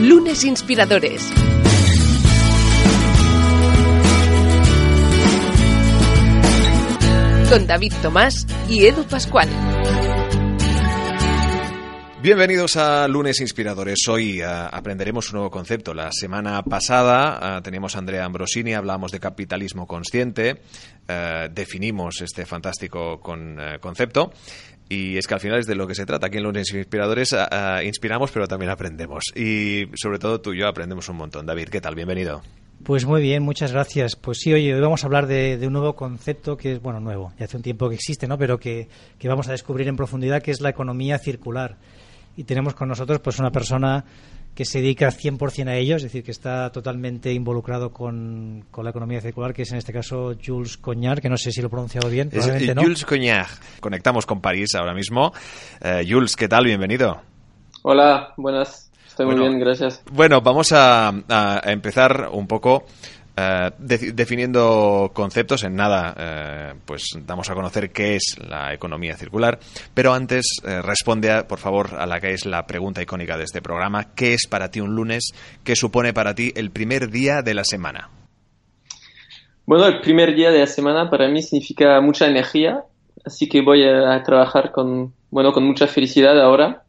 Lunes Inspiradores. Con David Tomás y Edu Pascual. Bienvenidos a Lunes Inspiradores. Hoy uh, aprenderemos un nuevo concepto. La semana pasada uh, teníamos a Andrea Ambrosini, hablamos de capitalismo consciente, uh, definimos este fantástico con, concepto. Y es que al final es de lo que se trata. Aquí en Lunes Inspiradores inspiramos, pero también aprendemos. Y sobre todo tú y yo aprendemos un montón. David, ¿qué tal? Bienvenido. Pues muy bien, muchas gracias. Pues sí, oye, hoy vamos a hablar de, un nuevo concepto que es, bueno, nuevo, ya hace un tiempo que existe, ¿no? Pero que, que vamos a descubrir en profundidad, que es la economía circular y tenemos con nosotros pues una persona que se dedica 100% a ello, es decir, que está totalmente involucrado con, con, la economía circular, que es en este caso Jules Cognard, que no sé si lo he pronunciado bien. Es, probablemente no. Jules Cognard. Conectamos con París ahora mismo. Uh, Jules, ¿qué tal? Bienvenido. Hola, buenas. Estoy bueno, muy bien, gracias. Bueno, vamos a, a empezar un poco De, definiendo conceptos en nada, uh, pues damos a conocer qué es la economía circular, pero antes uh, responde, por favor, a la que es la pregunta icónica de este programa, ¿qué es para ti un lunes? ¿Qué supone para ti el primer día de la semana? Bueno, el primer día de la semana para mí significa mucha energía, así que voy a trabajar con, bueno, con mucha felicidad ahora.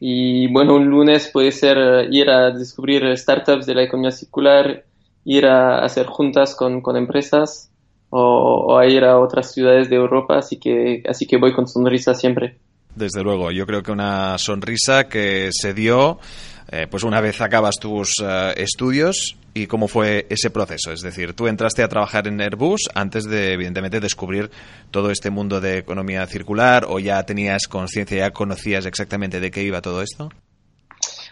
Y bueno, un lunes puede ser ir a descubrir startups de la economía circular, ir a hacer juntas con, con empresas o, a ir a otras ciudades de Europa, así que, así que voy con sonrisa siempre. Desde luego, yo creo que una sonrisa que se dio eh, pues una vez acabas tus uh, estudios y cómo fue ese proceso. Es decir, tú entraste a trabajar en Airbus antes de, evidentemente, descubrir todo este mundo de economía circular o ya tenías conciencia, ya conocías exactamente de qué iba todo esto.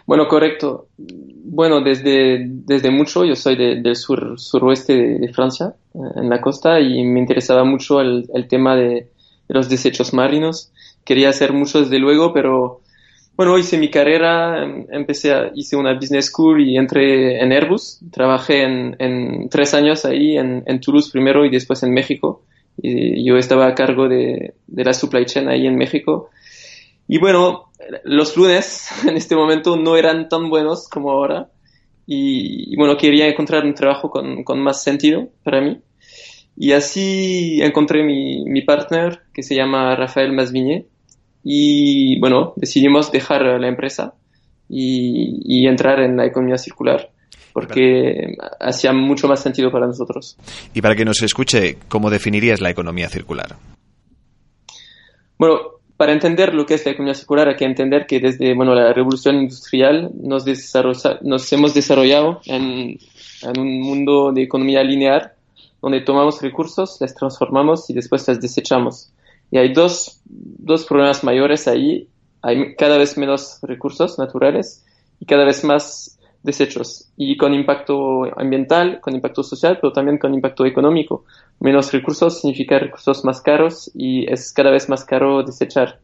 Bueno, correcto. Bueno, desde, desde mucho, yo soy de, del sur, suroeste de, de, Francia, en la costa, y me interesaba mucho el, tema de, los desechos marinos. Quería hacer mucho desde luego, pero bueno, hice mi carrera, empecé, a, hice una business school y entré en Airbus. Trabajé en, tres años ahí, en, en, Toulouse primero y después en México. Y yo estaba a cargo de, de la supply chain ahí en México. Y bueno, los lunes en este momento no eran tan buenos como ahora. Y, y bueno, quería encontrar un trabajo con, con, más sentido para mí. Y así encontré mi, mi partner, que se llama Rafael Masvigné. Y bueno, decidimos dejar la empresa y, y entrar en la economía circular porque hacía mucho más sentido para nosotros. Y para que nos escuche, ¿cómo definirías la economía circular? Bueno, para entender lo que es la economía circular hay que entender que desde bueno, la revolución industrial nos, nos hemos desarrollado en, un mundo de economía lineal donde tomamos recursos, les transformamos y después les desechamos. Y hay dos, dos problemas mayores ahí. Hay cada vez menos recursos naturales y cada vez más desechos. Y con impacto ambiental, con impacto social, pero también con impacto económico. Menos recursos significa recursos más caros y es cada vez más caro desechar.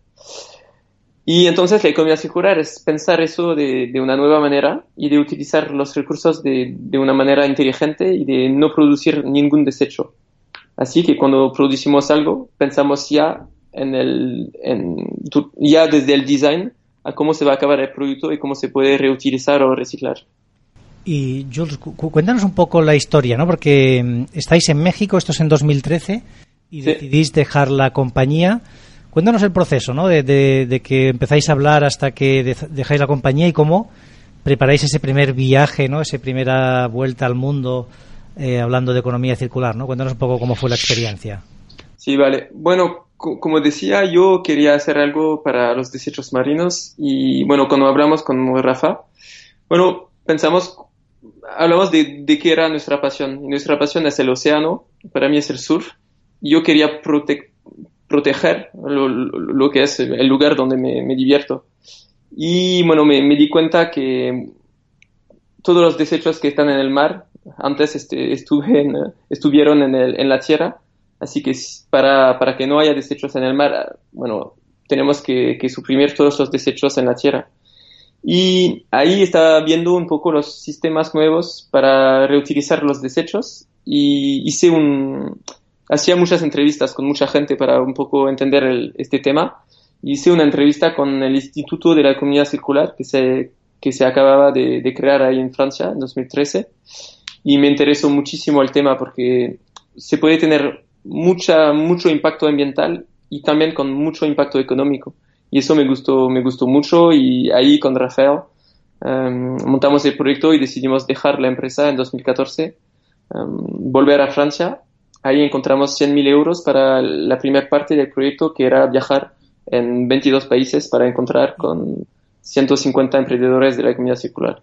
Y entonces la economía circular es pensar eso de, de una nueva manera y de utilizar los recursos de, de, una manera inteligente y de no producir ningún desecho. Así que cuando producimos algo, pensamos ya en el, en, ya desde el design a cómo se va a acabar el producto y cómo se puede reutilizar o reciclar. Y Jules, cu cuéntanos un poco la historia, ¿no? Porque estáis en México, esto es en 2013, y sí. decidís dejar la compañía. Cuéntanos el proceso, ¿no? De, de, de, que empezáis a hablar hasta que dejáis la compañía y cómo preparáis ese primer viaje, ¿no? Esa primera vuelta al mundo eh, hablando de economía circular, ¿no? Cuéntanos un poco cómo fue la experiencia. Sí, vale. Bueno, como decía, yo quería hacer algo para los desechos marinos y, bueno, cuando hablamos con Rafa, bueno, pensamos, hablamos de, de qué era nuestra pasión. Nuestra pasión es el océano, para mí es el surf. Yo quería prote proteger lo, que es el lugar donde me, divierto. Y bueno, me, di cuenta que todos los desechos que están en el mar, antes este, estuvieron en, la tierra, así que para, para, que no haya desechos en el mar, bueno, tenemos que, que suprimir todos los desechos en la tierra. Y ahí estaba viendo un poco los sistemas nuevos para reutilizar los desechos y hice un, hacía muchas entrevistas con mucha gente para un poco entender el, este tema. Hice una entrevista con el Instituto de la Economía Circular, que se, que se acababa de, de, crear ahí en Francia en 2013 y me interesó muchísimo el tema porque se puede tener mucha, mucho impacto ambiental y también con mucho impacto económico. Y eso me gustó, me gustó mucho y ahí con Rafael um, montamos el proyecto y decidimos dejar la empresa en 2014, um, volver a Francia. Ahí encontramos 100.000 euros para la primera parte del proyecto que era viajar en 22 países para encontrar con 150 emprendedores de la economía circular.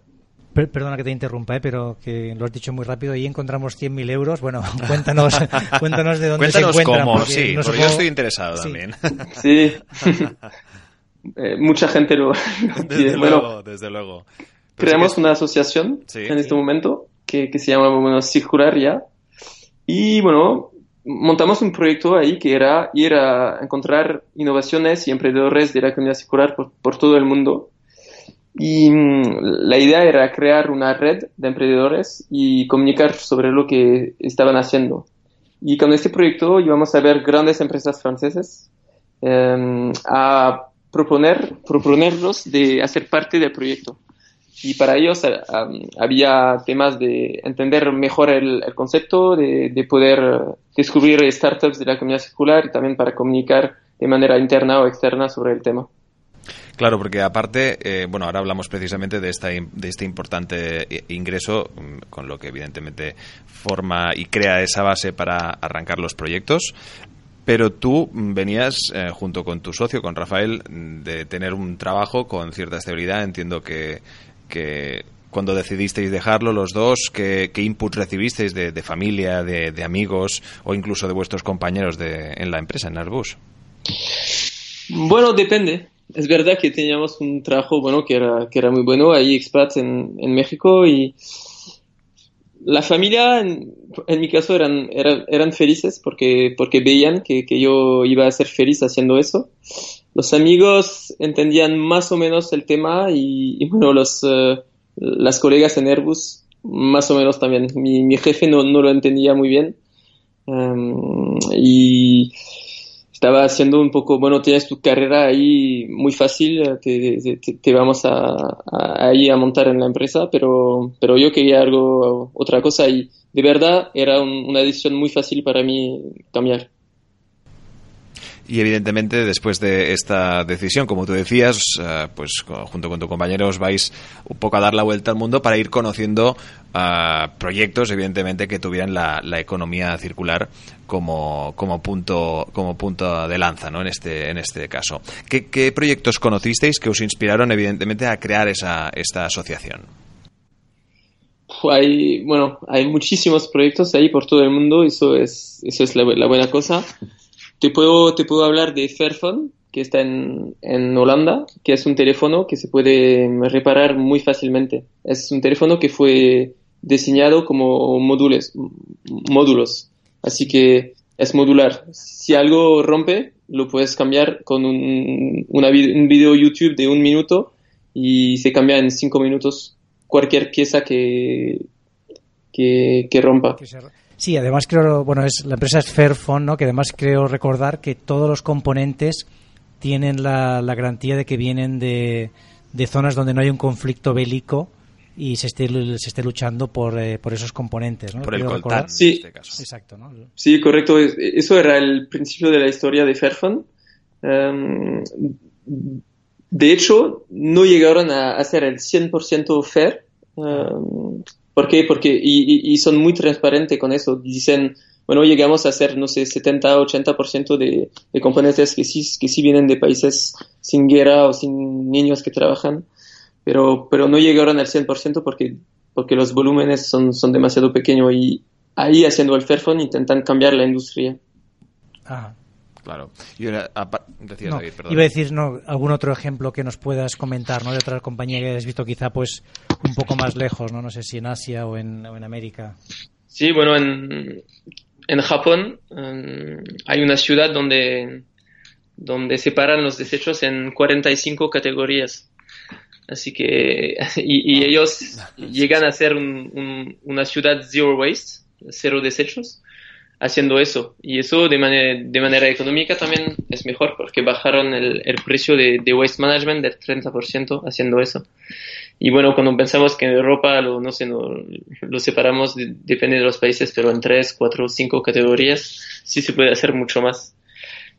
Perdona que te interrumpa, ¿eh? pero que lo has dicho muy rápido. Ahí encontramos 100.000 euros. Bueno, cuéntanos, cuéntanos de dónde cuéntanos se encuentran. cómo, sí, porque yo estoy interesado sí. también. Sí, eh, mucha gente lo desde bueno, luego, desde luego. Pero creamos sí una asociación sí, en este momento que, que, se llama bueno, Circularia y bueno, montamos un proyecto ahí que era ir a encontrar innovaciones y emprendedores de la economía circular por, por todo el mundo y mm, la idea era crear una red de emprendedores y comunicar sobre lo que estaban haciendo. Y con este proyecto íbamos a ver grandes empresas francesas eh, a proponer, proponerlos de hacer parte del proyecto. Y para ellos um, había temas de entender mejor el, el concepto, de, de, poder descubrir startups de la comunidad circular y también para comunicar de manera interna o externa sobre el tema. Claro, porque aparte, eh, bueno, ahora hablamos precisamente de, esta, de este importante ingreso, con lo que evidentemente forma y crea esa base para arrancar los proyectos. Pero tú venías, eh, junto con tu socio, con Rafael, de tener un trabajo con cierta estabilidad. Entiendo que, que cuando decidisteis dejarlo los dos, ¿qué, qué inputs recibisteis de, de familia, de, de, amigos o incluso de vuestros compañeros de, en la empresa, en Airbus? Bueno, depende es verdad que teníamos un trabajo bueno que era, que era muy bueno ahí expats en, en México y la familia en, mi caso eran, eran, eran, felices porque, porque veían que, que, yo iba a ser feliz haciendo eso. Los amigos entendían más o menos el tema y, bueno, los, uh, las colegas en Airbus más o menos también. Mi, mi jefe no, no, lo entendía muy bien. Um, y estaba haciendo un poco, bueno, tienes tu carrera ahí muy fácil, te, te, vamos a, a, ahí a montar en la empresa, pero, pero yo quería algo, otra cosa y de verdad era un, una decisión muy fácil para mí cambiar. Y evidentemente, después de esta decisión, como tú decías, uh, pues junto con tu compañero os vais un poco a dar la vuelta al mundo para ir conociendo uh, proyectos, evidentemente, que tuvieran la, economía circular como, como, punto, como punto de lanza ¿no? en, este, en este caso. ¿Qué, ¿Qué proyectos conocisteis que os inspiraron, evidentemente, a crear esa, esta asociación? Hay, bueno, hay muchísimos proyectos ahí por todo el mundo, eso es, eso es la buena cosa. Te puedo, te puedo hablar de Fairphone, que está en, en, Holanda, que es un teléfono que se puede reparar muy fácilmente. Es un teléfono que fue diseñado como módulos, módulos. Así que es modular. Si algo rompe, lo puedes cambiar con un, una, un video YouTube de un minuto y se cambia en cinco minutos cualquier pieza que, que, que rompa. Sí, además creo, bueno, es la empresa es Fairphone, ¿no? Que además creo recordar que todos los componentes tienen la, la garantía de que vienen de, de, zonas donde no hay un conflicto bélico y se esté, se esté luchando por, eh, por esos componentes, ¿no? Por el coltán, sí. en este caso. Exacto, ¿no? Sí, correcto. Eso era el principio de la historia de Fairphone. Um, de hecho, no llegaron a hacer el 100% fair. Um, ¿Por qué? Porque, y, son muy transparentes con eso. Dicen, bueno, llegamos a hacer, no sé, 70, 80% de, de componentes que sí, que sí vienen de países sin guerra o sin niños que trabajan, pero, pero no llegaron al 100% porque, porque los volúmenes son, son demasiado pequeños y ahí haciendo el Fairphone intentan cambiar la industria. Ah. Claro. Y una, decía no, David, perdón. Iba a decir no, algún otro ejemplo que nos puedas comentar, ¿no? De otra compañía que hayas visto quizá pues un poco más lejos, ¿no? No sé si en Asia o en, o en América. Sí, bueno, en, en Japón um, hay una ciudad donde, donde separan los desechos en 45 categorías. Así que, y, y ellos llegan a ser un, un, una ciudad zero waste, cero desechos haciendo eso. Y eso de, manera, de manera económica también es mejor porque bajaron el, el precio de, de, waste management del 30% haciendo eso. Y bueno, cuando pensamos que en Europa lo, no sé, no, lo separamos, depende de los países, pero en tres, cuatro, cinco categorías sí se puede hacer mucho más.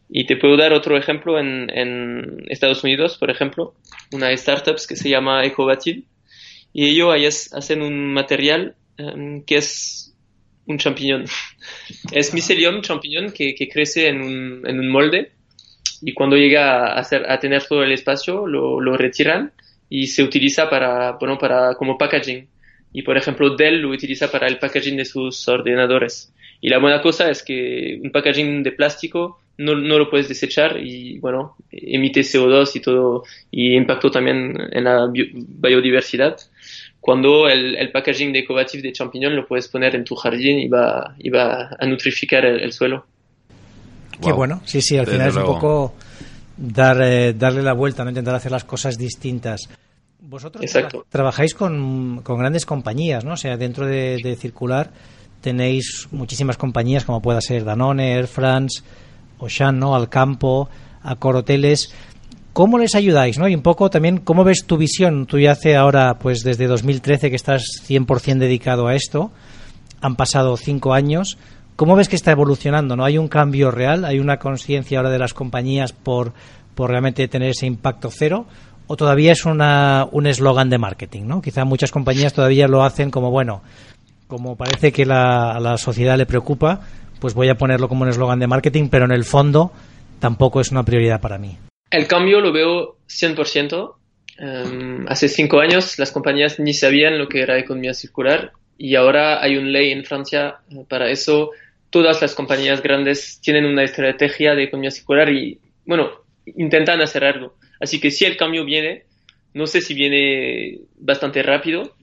Y te puedo dar otro ejemplo en, en Estados Unidos, por ejemplo, una startup que se llama Ecovatil y ellos hacen un material um, que es un champiñón. es mycelium champiñón que, que crece en un, en un, molde y cuando llega a, hacer, a tener todo el espacio lo, lo, retiran y se utiliza para, bueno, para, como packaging. Y por ejemplo, Dell lo utiliza para el packaging de sus ordenadores. Y la buena cosa es que un packaging de plástico no, no lo puedes desechar y bueno, emite CO2 y todo y impacto también en la biodiversidad cuando el, el, packaging de de champiñón lo puedes poner en tu jardín y va, y va a nutrificar el, suelo. Qué bueno, sí, sí, al final es un poco dar, eh, darle la vuelta, no intentar hacer las cosas distintas. Vosotros trabajáis con, con, grandes compañías, ¿no? O sea, dentro de, de, Circular tenéis muchísimas compañías como pueda ser Danone, Air France, Ocean, ¿no? Alcampo, Accor Hoteles. ¿Cómo les ayudáis? ¿no? Y un poco también, ¿cómo ves tu visión? Tú ya hace ahora, pues desde 2013 que estás 100% dedicado a esto, han pasado cinco años. ¿Cómo ves que está evolucionando? ¿No hay un cambio real? ¿Hay una conciencia ahora de las compañías por, por realmente tener ese impacto cero? ¿O todavía es una, un eslogan de marketing? ¿no? Quizá muchas compañías todavía lo hacen como, bueno, como parece que la, la sociedad le preocupa, pues voy a ponerlo como un eslogan de marketing, pero en el fondo tampoco es una prioridad para mí. El cambio lo veo 100%. Um, hace cinco años las compañías ni sabían lo que era economía circular y ahora hay una ley en Francia eh, para eso. Todas las compañías grandes tienen una estrategia de economía circular y, bueno, intentan hacer algo. Así que si el cambio viene, no sé si viene bastante rápido,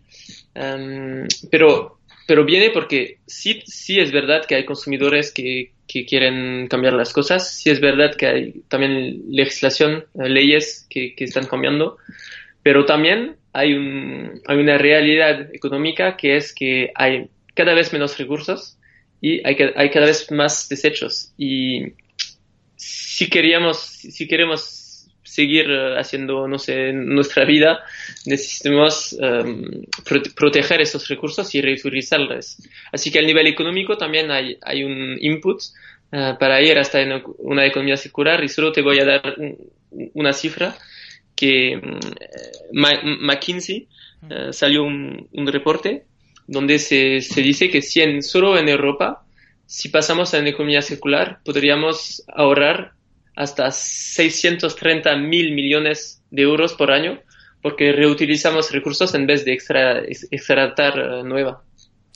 um, pero, pero viene porque sí, sí es verdad que hay consumidores que, que quieren cambiar las cosas. Sí es verdad que hay también legislación, eh, leyes que, que están cambiando, pero también hay, un, hay una realidad económica que es que hay cada vez menos recursos y hay, hay cada vez más desechos. Y si queríamos, si queremos seguir eh, haciendo, no sé, nuestra vida, necesitamos um, proteger esos recursos y reutilizarlos. Así que a nivel económico también hay, hay un input uh, para ir hasta en una economía circular y solo te voy a dar una cifra que um, McKinsey uh, salió un, un, reporte donde se, se dice que si en, solo en Europa, si pasamos a una economía circular, podríamos ahorrar hasta 630 mil millones de euros por año porque reutilizamos recursos en vez de extra, extractar uh, nueva.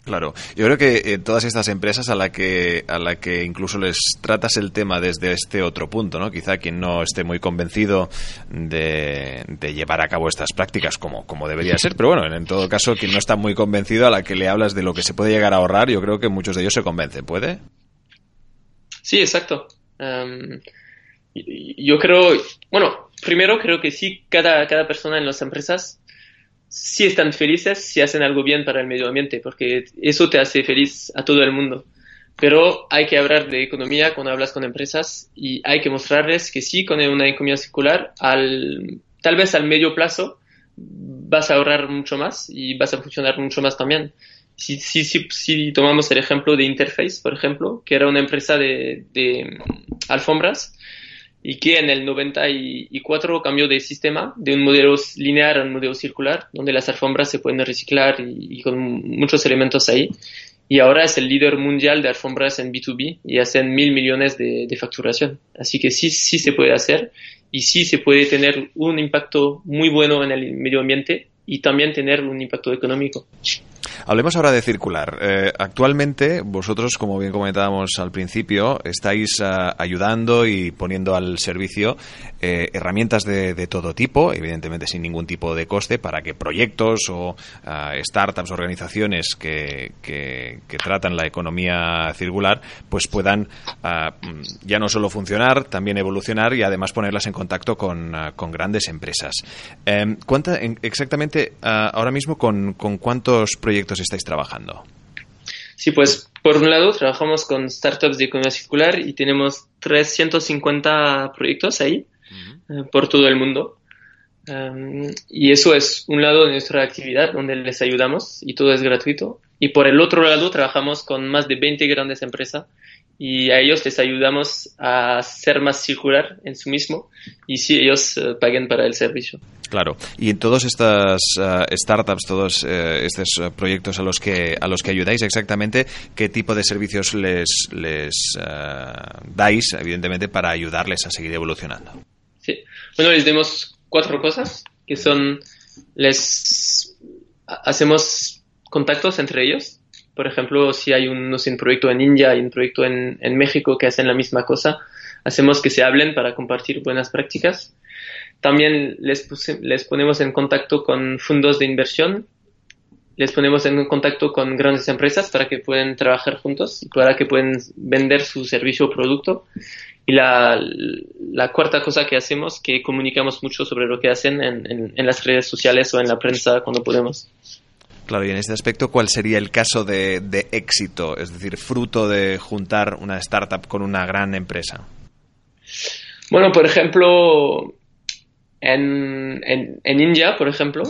Claro, yo creo que eh, todas estas empresas a la que a la que incluso les tratas el tema desde este otro punto, ¿no? Quizá quien no esté muy convencido de, de llevar a cabo estas prácticas como, como debería ser, pero bueno, en todo caso quien no está muy convencido a la que le hablas de lo que se puede llegar a ahorrar, yo creo que muchos de ellos se convencen, ¿puede? Sí, exacto. Um, yo creo, bueno, primero creo que sí, cada, cada persona en las empresas sí están felices si hacen algo bien para el medio ambiente, porque eso te hace feliz a todo el mundo. Pero hay que hablar de economía cuando hablas con empresas y hay que mostrarles que sí, con una economía circular, al, tal vez al medio plazo vas a ahorrar mucho más y vas a funcionar mucho más también. Si, si, si, si tomamos el ejemplo de Interface, por ejemplo, que era una empresa de, de alfombras, y que en el 94 cambió de sistema de un modelo lineal a un modelo circular, donde las alfombras se pueden reciclar y, con muchos elementos ahí. Y ahora es el líder mundial de alfombras en B2B y hacen mil millones de, de facturación. Así que sí, sí se puede hacer y sí se puede tener un impacto muy bueno en el medio ambiente y también tener un impacto económico. Hablemos ahora de circular. Eh, actualmente, vosotros, como bien comentábamos al principio, estáis uh, ayudando y poniendo al servicio eh, herramientas de, todo tipo, evidentemente sin ningún tipo de coste, para que proyectos o uh, startups, organizaciones que, que, tratan la economía circular, pues puedan uh, ya no solo funcionar, también evolucionar y además ponerlas en contacto con, con grandes empresas. Eh, ¿cuánta, en, exactamente ahora mismo con, con cuántos proyectos estáis trabajando? Sí, pues Por un lado, trabajamos con startups de economía circular y tenemos 350 proyectos ahí eh, por todo el mundo. Um, y eso es un lado de nuestra actividad donde les ayudamos y todo es gratuito. Y por el otro lado, trabajamos con más de 20 grandes empresas y a ellos les ayudamos a ser más circular en su mismo y si ellos uh, paguen para el servicio. Claro. Y en todas estas uh, startups, todos uh, estos proyectos a los que a los que ayudáis exactamente, ¿qué tipo de servicios les les dais, evidentemente, para ayudarles a seguir evolucionando? Sí. Bueno, les demos cuatro cosas que son les hacemos contactos entre ellos por ejemplo, si hay un, no sé, un proyecto en India y un proyecto en, en, México que hacen la misma cosa, hacemos que se hablen para compartir buenas prácticas. También les, les ponemos en contacto con fondos de inversión, les ponemos en contacto con grandes empresas para que puedan trabajar juntos y para que puedan vender su servicio o producto. Y la, la cuarta cosa que hacemos, que comunicamos mucho sobre lo que hacen en, en, en las redes sociales o en la prensa cuando podemos. Claro, y en este aspecto, ¿cuál sería el caso de, de, éxito? Es decir, fruto de juntar una startup con una gran empresa. Bueno, por ejemplo, en, en, en India, por ejemplo,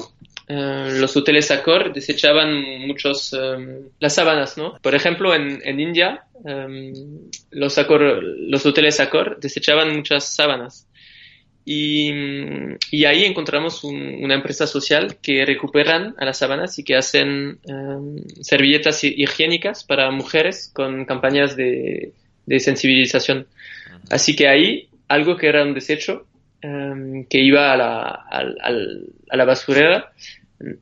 eh, los hoteles Accor desechaban muchos eh, las sábanas, ¿no? Por ejemplo, en, en India, eh, los, Accor, los hoteles Accor desechaban muchas sábanas. Y, y, ahí encontramos un, una empresa social que recuperan a las sábanas y que hacen um, servilletas higiénicas para mujeres con campañas de, de, sensibilización. Así que ahí algo que era un desecho um, que iba a la, a, a la basurera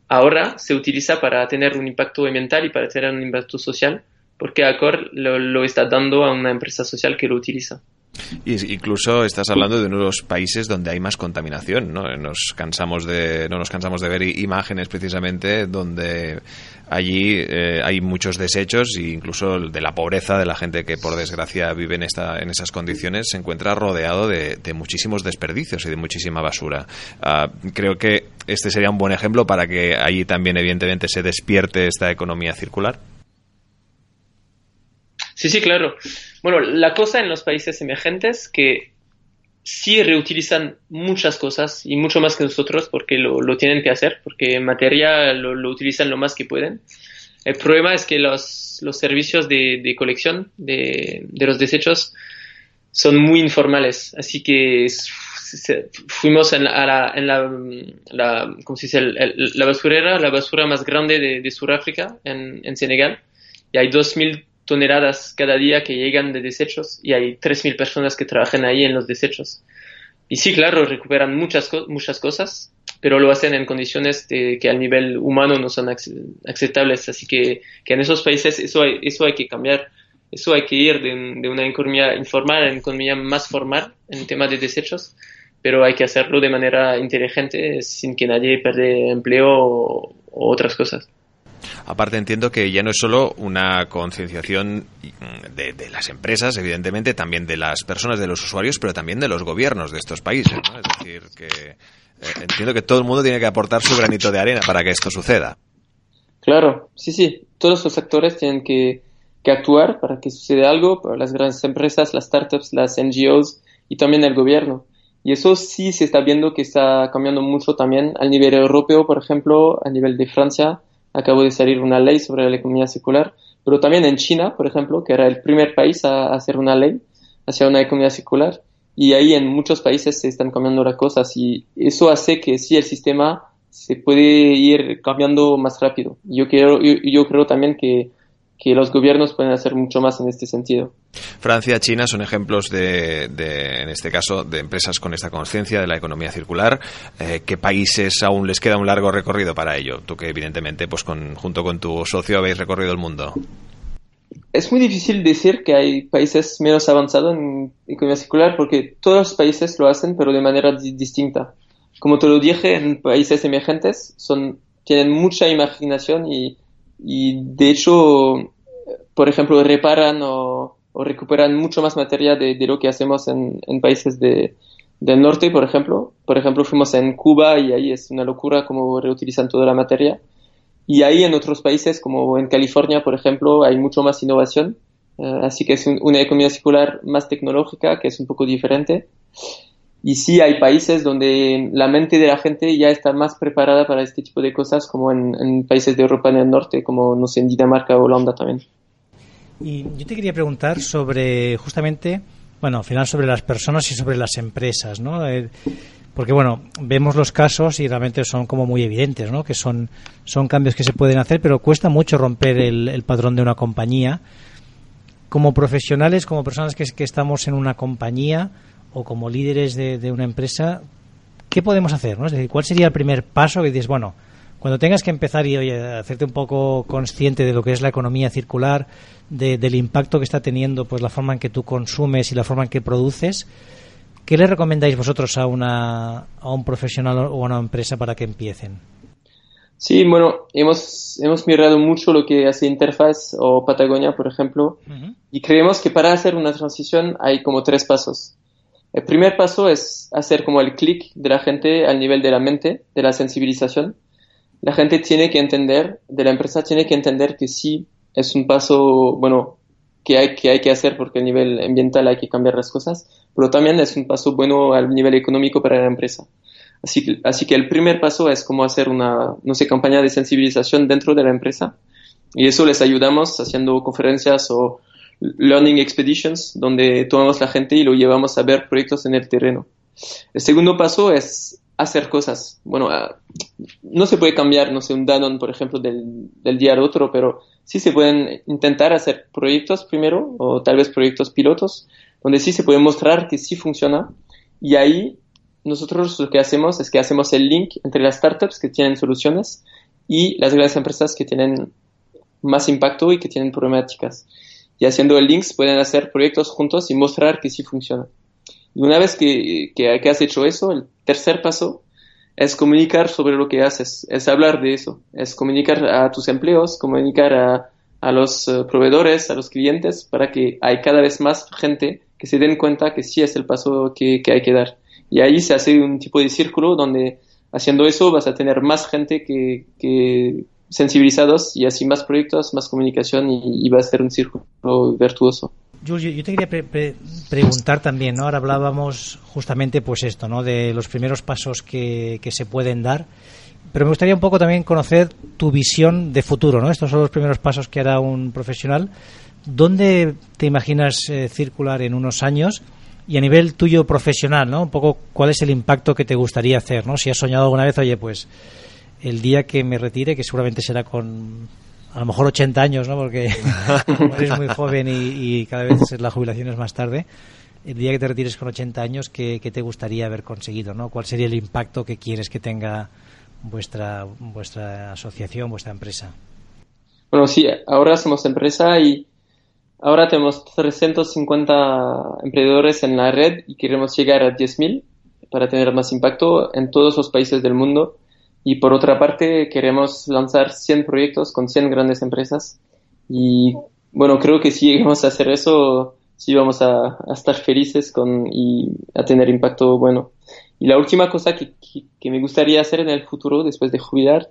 ahora se utiliza para tener un impacto ambiental y para tener un impacto social porque Accor lo, lo está dando a una empresa social que lo utiliza. Y incluso estás hablando de uno de los países donde hay más contaminación, ¿no? Nos cansamos de, no nos cansamos de ver imágenes precisamente donde allí eh, hay muchos desechos e incluso de la pobreza de la gente que por desgracia vive en, esta, en esas condiciones se encuentra rodeado de, muchísimos desperdicios y de muchísima basura. Uh, creo que este sería un buen ejemplo para que allí también evidentemente se despierte esta economía circular. Sí, sí, claro. Bueno, la cosa en los países emergentes que sí reutilizan muchas cosas y mucho más que nosotros porque lo, lo tienen que hacer, porque en materia lo, utilizan lo más que pueden. El problema es que los, los servicios de, de colección de, de, los desechos son muy informales, así que fuimos en la, la, en la, la la basurera, la basura más grande de, de Sudáfrica, en, en Senegal, y hay 2.000 toneladas cada día que llegan de desechos y hay 3.000 personas que trabajan ahí en los desechos. Y sí, claro, recuperan muchas, muchas cosas, pero lo hacen en condiciones que al nivel humano no son aceptables. Así que, que en esos países eso hay, eso hay que cambiar. Eso hay que ir de, de una economía informal a una economía más formal en tema de desechos, pero hay que hacerlo de manera inteligente sin que nadie pierda empleo o, o otras cosas. Aparte entiendo que ya no es solo una concienciación de, de, las empresas, evidentemente, también de las personas, de los usuarios, pero también de los gobiernos de estos países. ¿no? Es decir, que eh, entiendo que todo el mundo tiene que aportar su granito de arena para que esto suceda. Claro, sí, sí. Todos los actores tienen que, que actuar para que suceda algo, para las grandes empresas, las startups, las NGOs y también el gobierno. Y eso sí se está viendo que está cambiando mucho también a nivel europeo, por ejemplo, a nivel de Francia acabó de salir una ley sobre la economía circular, pero también en China, por ejemplo, que era el primer país a hacer una ley hacia una economía circular, y ahí en muchos países se están cambiando las cosas y eso hace que sí el sistema se puede ir cambiando más rápido. Yo quiero, yo, yo creo también que que los gobiernos pueden hacer mucho más en este sentido. Francia, China son ejemplos de, de en este caso, de empresas con esta conciencia de la economía circular. Eh, ¿Qué países aún les queda un largo recorrido para ello? Tú que evidentemente, pues con, junto con tu socio habéis recorrido el mundo. Es muy difícil decir que hay países menos avanzados en economía circular porque todos los países lo hacen, pero de manera distinta. Como te lo dije, en países emergentes son, tienen mucha imaginación y y de hecho, por ejemplo, reparan o, recuperan mucho más materia de, lo que hacemos en, países de, del norte, por ejemplo. Por ejemplo, fuimos en Cuba y ahí es una locura cómo reutilizan toda la materia. Y ahí en otros países, como en California, por ejemplo, hay mucho más innovación. Eh, así que es una economía circular más tecnológica, que es un poco diferente. Y sí hay países donde la mente de la gente ya está más preparada para este tipo de cosas, como en, países de Europa del Norte, como no sé, en Dinamarca o Holanda también. Y yo te quería preguntar sobre justamente, bueno, al final sobre las personas y sobre las empresas, ¿no? Eh, porque bueno, vemos los casos y realmente son como muy evidentes, ¿no? Que son, son cambios que se pueden hacer, pero cuesta mucho romper el, el patrón de una compañía. Como profesionales, como personas que, que estamos en una compañía, o como líderes de, una empresa, ¿qué podemos hacer? ¿no? Es decir, ¿cuál sería el primer paso que dices, bueno, cuando tengas que empezar y oye, hacerte un poco consciente de lo que es la economía circular, del impacto que está teniendo pues la forma en que tú consumes y la forma en que produces, ¿qué le recomendáis vosotros a, una, a un profesional o a una empresa para que empiecen? Sí, bueno, hemos, hemos mirado mucho lo que hace Interfaz o Patagonia, por ejemplo, y creemos que para hacer una transición hay como tres pasos. El primer paso es hacer como el clic de la gente al nivel de la mente, de la sensibilización. La gente tiene que entender, de la empresa tiene que entender que sí es un paso, bueno, que hay que, hacer porque a nivel ambiental hay que cambiar las cosas, pero también es un paso bueno al nivel económico para la empresa. Así que, así que el primer paso es como hacer una, no sé, campaña de sensibilización dentro de la empresa. Y eso les ayudamos haciendo conferencias o Learning Expeditions, donde tomamos la gente y lo llevamos a ver proyectos en el terreno. El segundo paso es hacer cosas. Bueno, ah, no se puede cambiar, no sé, un Danon, por ejemplo, del, del día al otro, pero sí se pueden intentar hacer proyectos primero, o tal vez proyectos pilotos, donde sí se puede mostrar que sí funciona. Y ahí nosotros lo que hacemos es que hacemos el link entre las startups que tienen soluciones y las grandes empresas que tienen más impacto y que tienen problemáticas y haciendo el links pueden hacer proyectos juntos y mostrar que sí funciona. Y una vez que, que, has hecho eso, el tercer paso es comunicar sobre lo que haces, es hablar de eso, es comunicar a tus empleos, comunicar a, a los eh, proveedores, a los clientes, para que hay cada vez más gente que se den cuenta que sí es el paso que, que hay que dar. Y ahí se hace un tipo de círculo donde haciendo eso vas a tener más gente que, que sensibilizados y así más proyectos, más comunicación y, va a ser un círculo virtuoso. Julio, yo te quería preguntar también. Ahora hablábamos justamente pues esto, ¿no? De los primeros pasos que, que, se pueden dar, pero me gustaría un poco también conocer tu visión de futuro, ¿no? Estos son los primeros pasos que hará un profesional. ¿Dónde te imaginas eh, circular en unos años? Y a nivel tuyo profesional, ¿no? Un poco cuál es el impacto que te gustaría hacer, ¿no? Si has soñado alguna vez, oye, pues el día que me retire, que seguramente será con a lo mejor 80 años, ¿no? Porque eres muy joven y, cada vez la jubilación es más tarde. El día que te retires con 80 años, ¿qué, te gustaría haber conseguido, no? ¿Cuál sería el impacto que quieres que tenga vuestra vuestra asociación, vuestra empresa? Bueno, sí, ahora somos empresa y ahora tenemos 350 emprendedores en la red y queremos llegar a 10.000 para tener más impacto en todos los países del mundo y por otra parte, queremos lanzar 100 proyectos con 100 grandes empresas. Y bueno, creo que si llegamos a hacer eso, sí vamos a, estar felices con, y a tener impacto bueno. Y la última cosa que, que, me gustaría hacer en el futuro, después de jubilar,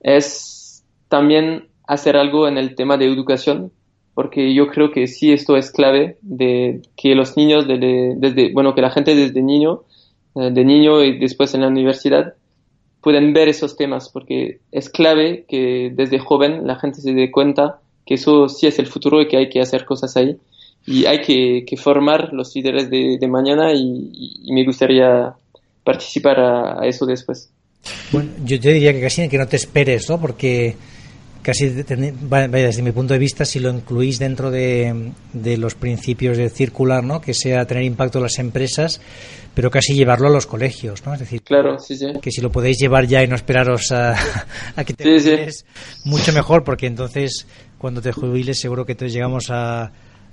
es también hacer algo en el tema de educación, porque yo creo que sí esto es clave de que los niños desde, desde bueno, que la gente desde niño, eh, de niño y después en la universidad, pueden ver esos temas, porque es clave que desde joven la gente se dé cuenta que eso sí es el futuro y que hay que hacer cosas ahí. Y hay que, formar los líderes de, mañana y, me gustaría participar a, eso después. Bueno, yo te diría que casi que no te esperes, ¿no? Porque casi desde mi punto de vista si lo incluís dentro de, los principios de circular no que sea tener impacto en las empresas pero casi llevarlo a los colegios no es decir claro sí, sí. que si lo podéis llevar ya y no esperaros a, que te jubiles mucho mejor porque entonces cuando te jubiles seguro que entonces llegamos a,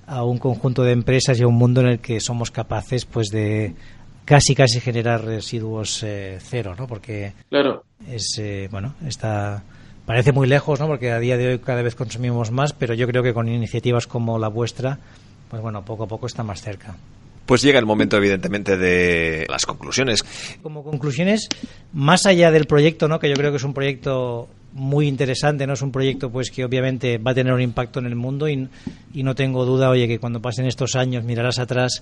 a un conjunto de empresas y a un mundo en el que somos capaces pues de casi casi generar residuos eh, cero no porque claro. es eh, bueno está parece muy lejos, ¿no? Porque a día de hoy cada vez consumimos más, pero yo creo que con iniciativas como la vuestra, pues bueno, poco a poco está más cerca. Pues llega el momento, evidentemente, de las conclusiones. Como conclusiones, más allá del proyecto, ¿no? Que yo creo que es un proyecto muy interesante, ¿no? Es un proyecto pues que obviamente va a tener un impacto en el mundo y, y no tengo duda, oye, que cuando pasen estos años mirarás atrás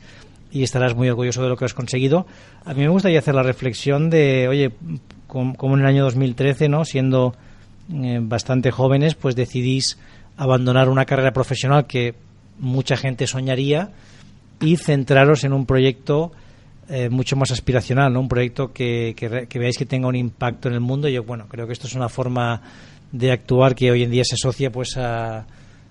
y estarás muy orgulloso de lo que has conseguido. A mí me gustaría hacer la reflexión de, oye, como en el año 2013, ¿no? Siendo eh, bastante jóvenes, pues decidís abandonar una carrera profesional que mucha gente soñaría y centraros en un proyecto eh, mucho más aspiracional, ¿no? Un proyecto que, que, veáis que tenga un impacto en el mundo. Yo, bueno, creo que esto es una forma de actuar que hoy en día se asocia pues a,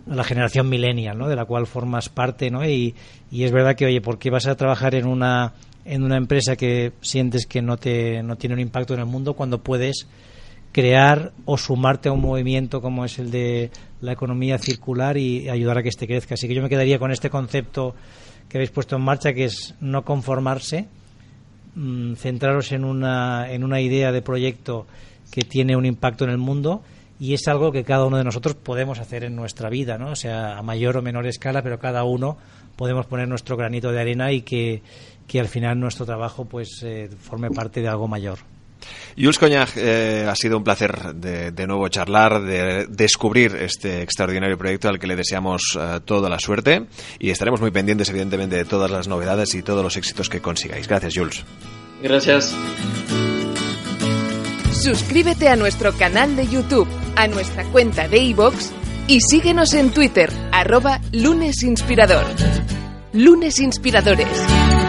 la generación millennial, ¿no? De la cual formas parte, ¿no? Y, y es verdad que, oye, ¿por qué vas a trabajar en una en una empresa que sientes que no te no tiene un impacto en el mundo cuando puedes crear o sumarte a un movimiento como es el de la economía circular y ayudar a que este crezca. Así que yo me quedaría con este concepto que habéis puesto en marcha, que es no conformarse, mm, centraros en una, en una idea de proyecto que tiene un impacto en el mundo y es algo que cada uno de nosotros podemos hacer en nuestra vida, ¿no? O sea, a mayor o menor escala, pero cada uno podemos poner nuestro granito de arena y que, que al final nuestro trabajo pues eh, forme parte de algo mayor. Jules Coñac, eh, ha sido un placer de, nuevo charlar, de descubrir este extraordinario proyecto al que le deseamos eh, toda la suerte y estaremos muy pendientes, evidentemente, de todas las novedades y todos los éxitos que consigáis. Gracias, Jules. Gracias. Suscríbete a nuestro canal de YouTube, a nuestra cuenta de iVoox y síguenos en Twitter, arroba lunesinspirador. Lunes Inspiradores.